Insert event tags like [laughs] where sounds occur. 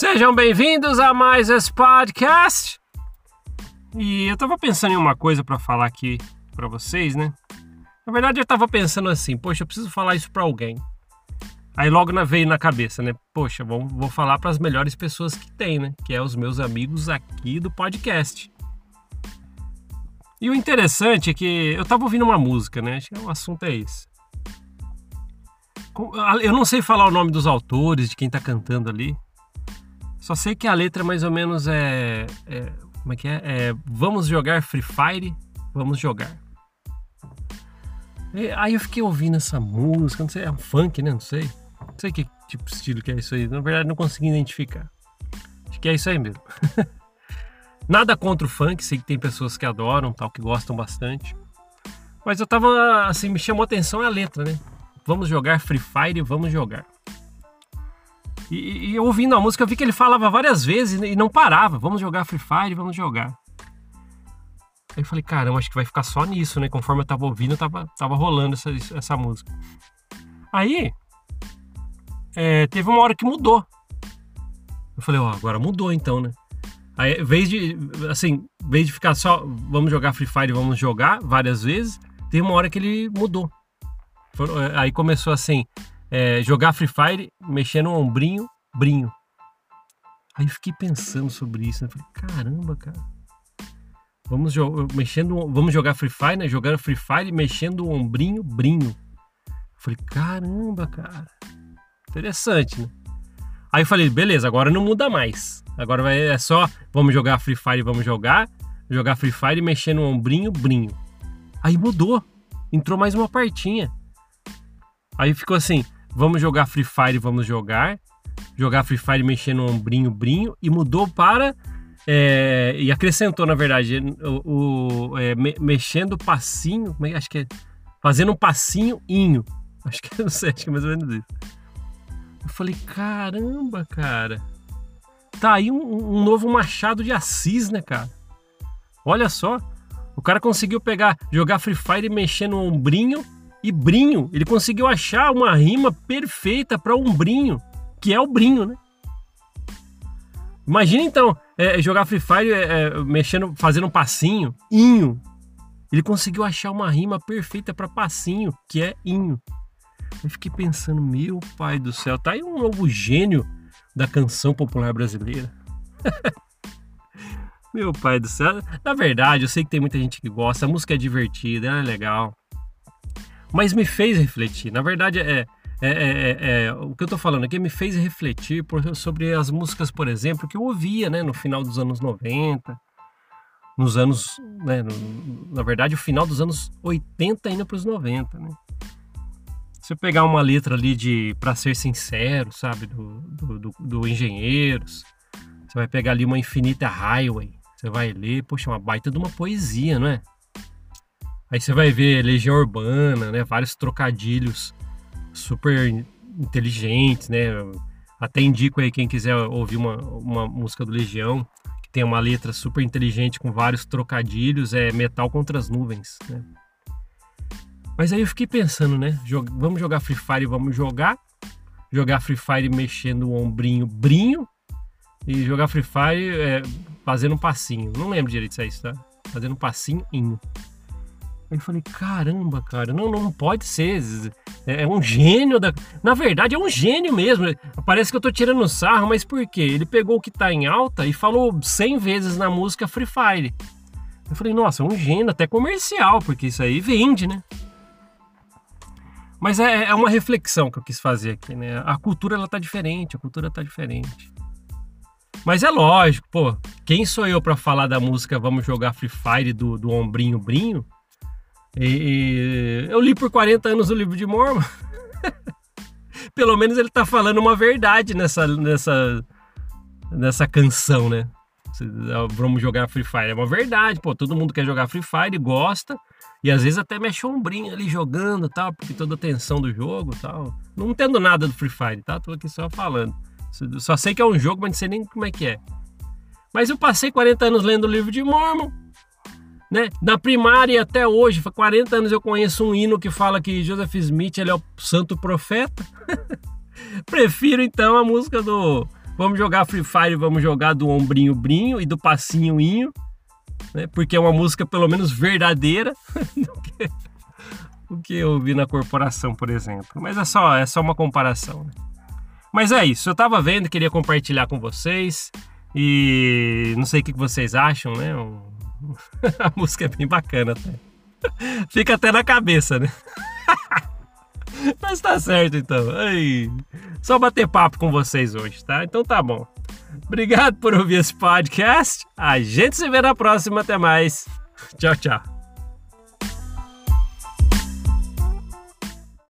Sejam bem-vindos a mais esse podcast. E eu tava pensando em uma coisa para falar aqui para vocês, né? Na verdade, eu tava pensando assim, poxa, eu preciso falar isso para alguém. Aí logo veio na cabeça, né? Poxa, vou, vou falar para as melhores pessoas que tem, né? Que é os meus amigos aqui do podcast. E o interessante é que eu tava ouvindo uma música, né? Acho que o assunto é esse. Eu não sei falar o nome dos autores, de quem tá cantando ali. Só sei que a letra mais ou menos é. é como é que é? é? Vamos jogar Free Fire? Vamos jogar. E aí eu fiquei ouvindo essa música, não sei, é um funk, né? Não sei. Não sei que tipo de estilo que é isso aí. Na verdade, não consegui identificar. Acho que é isso aí mesmo. [laughs] Nada contra o funk, sei que tem pessoas que adoram, tal, que gostam bastante. Mas eu tava, assim, me chamou a atenção a letra, né? Vamos jogar Free Fire, vamos jogar. E, e, ouvindo a música, eu vi que ele falava várias vezes e não parava. Vamos jogar Free Fire, vamos jogar. Aí eu falei, caramba, acho que vai ficar só nisso, né? Conforme eu tava ouvindo, tava, tava rolando essa, essa música. Aí, é, teve uma hora que mudou. Eu falei, ó, oh, agora mudou então, né? Aí, vez de, assim, vez de ficar só, vamos jogar Free Fire, vamos jogar várias vezes, teve uma hora que ele mudou. Aí começou assim, é, jogar Free Fire, mexer no ombrinho, brinho. Aí eu fiquei pensando sobre isso, né? Falei, caramba, cara. Vamos, mexendo, vamos jogar Free Fire, né? Jogando Free Fire, mexendo o ombrinho, brinho. Falei, caramba, cara. Interessante, né? Aí eu falei, beleza, agora não muda mais. Agora vai, é só, vamos jogar Free Fire, vamos jogar. Jogar Free Fire, mexendo no ombrinho, brinho. Aí mudou. Entrou mais uma partinha. Aí ficou assim, vamos jogar Free Fire, vamos jogar. Jogar Free Fire mexendo no ombrinho, brinho. E mudou para. É, e acrescentou, na verdade, o, o é, me, mexendo passinho. É, acho que é. Fazendo um passinho inho. Acho que [laughs] não sei, acho que é mais ou menos isso. Eu falei, caramba, cara. Tá aí um, um novo Machado de Assis, né, cara? Olha só. O cara conseguiu pegar, jogar Free Fire mexer no ombrinho e brinho. Ele conseguiu achar uma rima perfeita para ombrinho, que é o brinho, né? Imagina então é, jogar Free Fire é, é, mexendo, fazendo um passinho, inho. Ele conseguiu achar uma rima perfeita para passinho, que é inho. Eu fiquei pensando, meu pai do céu, tá aí um novo gênio da canção popular brasileira. [laughs] meu pai do céu. Na verdade, eu sei que tem muita gente que gosta, a música é divertida, é legal mas me fez refletir. Na verdade, é, é, é, é, o que eu estou falando aqui me fez refletir por, sobre as músicas, por exemplo, que eu ouvia né, no final dos anos 90, nos anos, né, no, na verdade, o final dos anos 80 indo para os 90, né? Se eu pegar uma letra ali de Pra Ser Sincero, sabe, do, do, do, do Engenheiros, você vai pegar ali uma Infinita Highway, você vai ler, poxa, uma baita de uma poesia, não é? Aí você vai ver Legião Urbana, né? Vários trocadilhos super inteligentes, né? Até indico aí quem quiser ouvir uma, uma música do Legião, que tem uma letra super inteligente com vários trocadilhos, é Metal contra as Nuvens, né? Mas aí eu fiquei pensando, né? Jog... Vamos jogar Free Fire, vamos jogar. Jogar Free Fire mexendo o ombrinho, brinho. E jogar Free Fire é, fazendo um passinho. Não lembro direito se é isso, tá? Fazendo um passinho. Aí eu falei, caramba, cara, não, não pode ser. É, é um gênio da. Na verdade, é um gênio mesmo. Parece que eu tô tirando sarro, mas por quê? Ele pegou o que tá em alta e falou 100 vezes na música Free Fire. Eu falei, nossa, é um gênio, até comercial, porque isso aí vende, né? Mas é, é uma reflexão que eu quis fazer aqui, né? A cultura ela tá diferente, a cultura tá diferente. Mas é lógico, pô, quem sou eu para falar da música Vamos Jogar Free Fire do, do Ombrinho Brinho? E, eu li por 40 anos o livro de Mormon. [laughs] Pelo menos ele tá falando uma verdade nessa, nessa, nessa canção, né? Vamos jogar Free Fire. É uma verdade, pô. Todo mundo quer jogar Free Fire, gosta. E às vezes até mexe um ombrinho ali jogando tal, porque toda a tensão do jogo tal. Não entendo nada do Free Fire, tá? Tô aqui só falando. Só sei que é um jogo, mas não sei nem como é que é. Mas eu passei 40 anos lendo o livro de Mormon né? Da primária até hoje, há 40 anos eu conheço um hino que fala que Joseph Smith ele é o santo profeta. [laughs] Prefiro então a música do Vamos jogar Free Fire, vamos jogar do ombrinho brinho e do passinho inho, né? Porque é uma música pelo menos verdadeira [laughs] do que, o que eu vi na corporação, por exemplo. Mas é só, é só uma comparação. Né? Mas é isso, eu tava vendo, queria compartilhar com vocês e não sei o que vocês acham, né? [laughs] A música é bem bacana até. Fica até na cabeça, né? [laughs] Mas tá certo então. Só bater papo com vocês hoje, tá? Então tá bom. Obrigado por ouvir esse podcast. A gente se vê na próxima. Até mais. Tchau, tchau.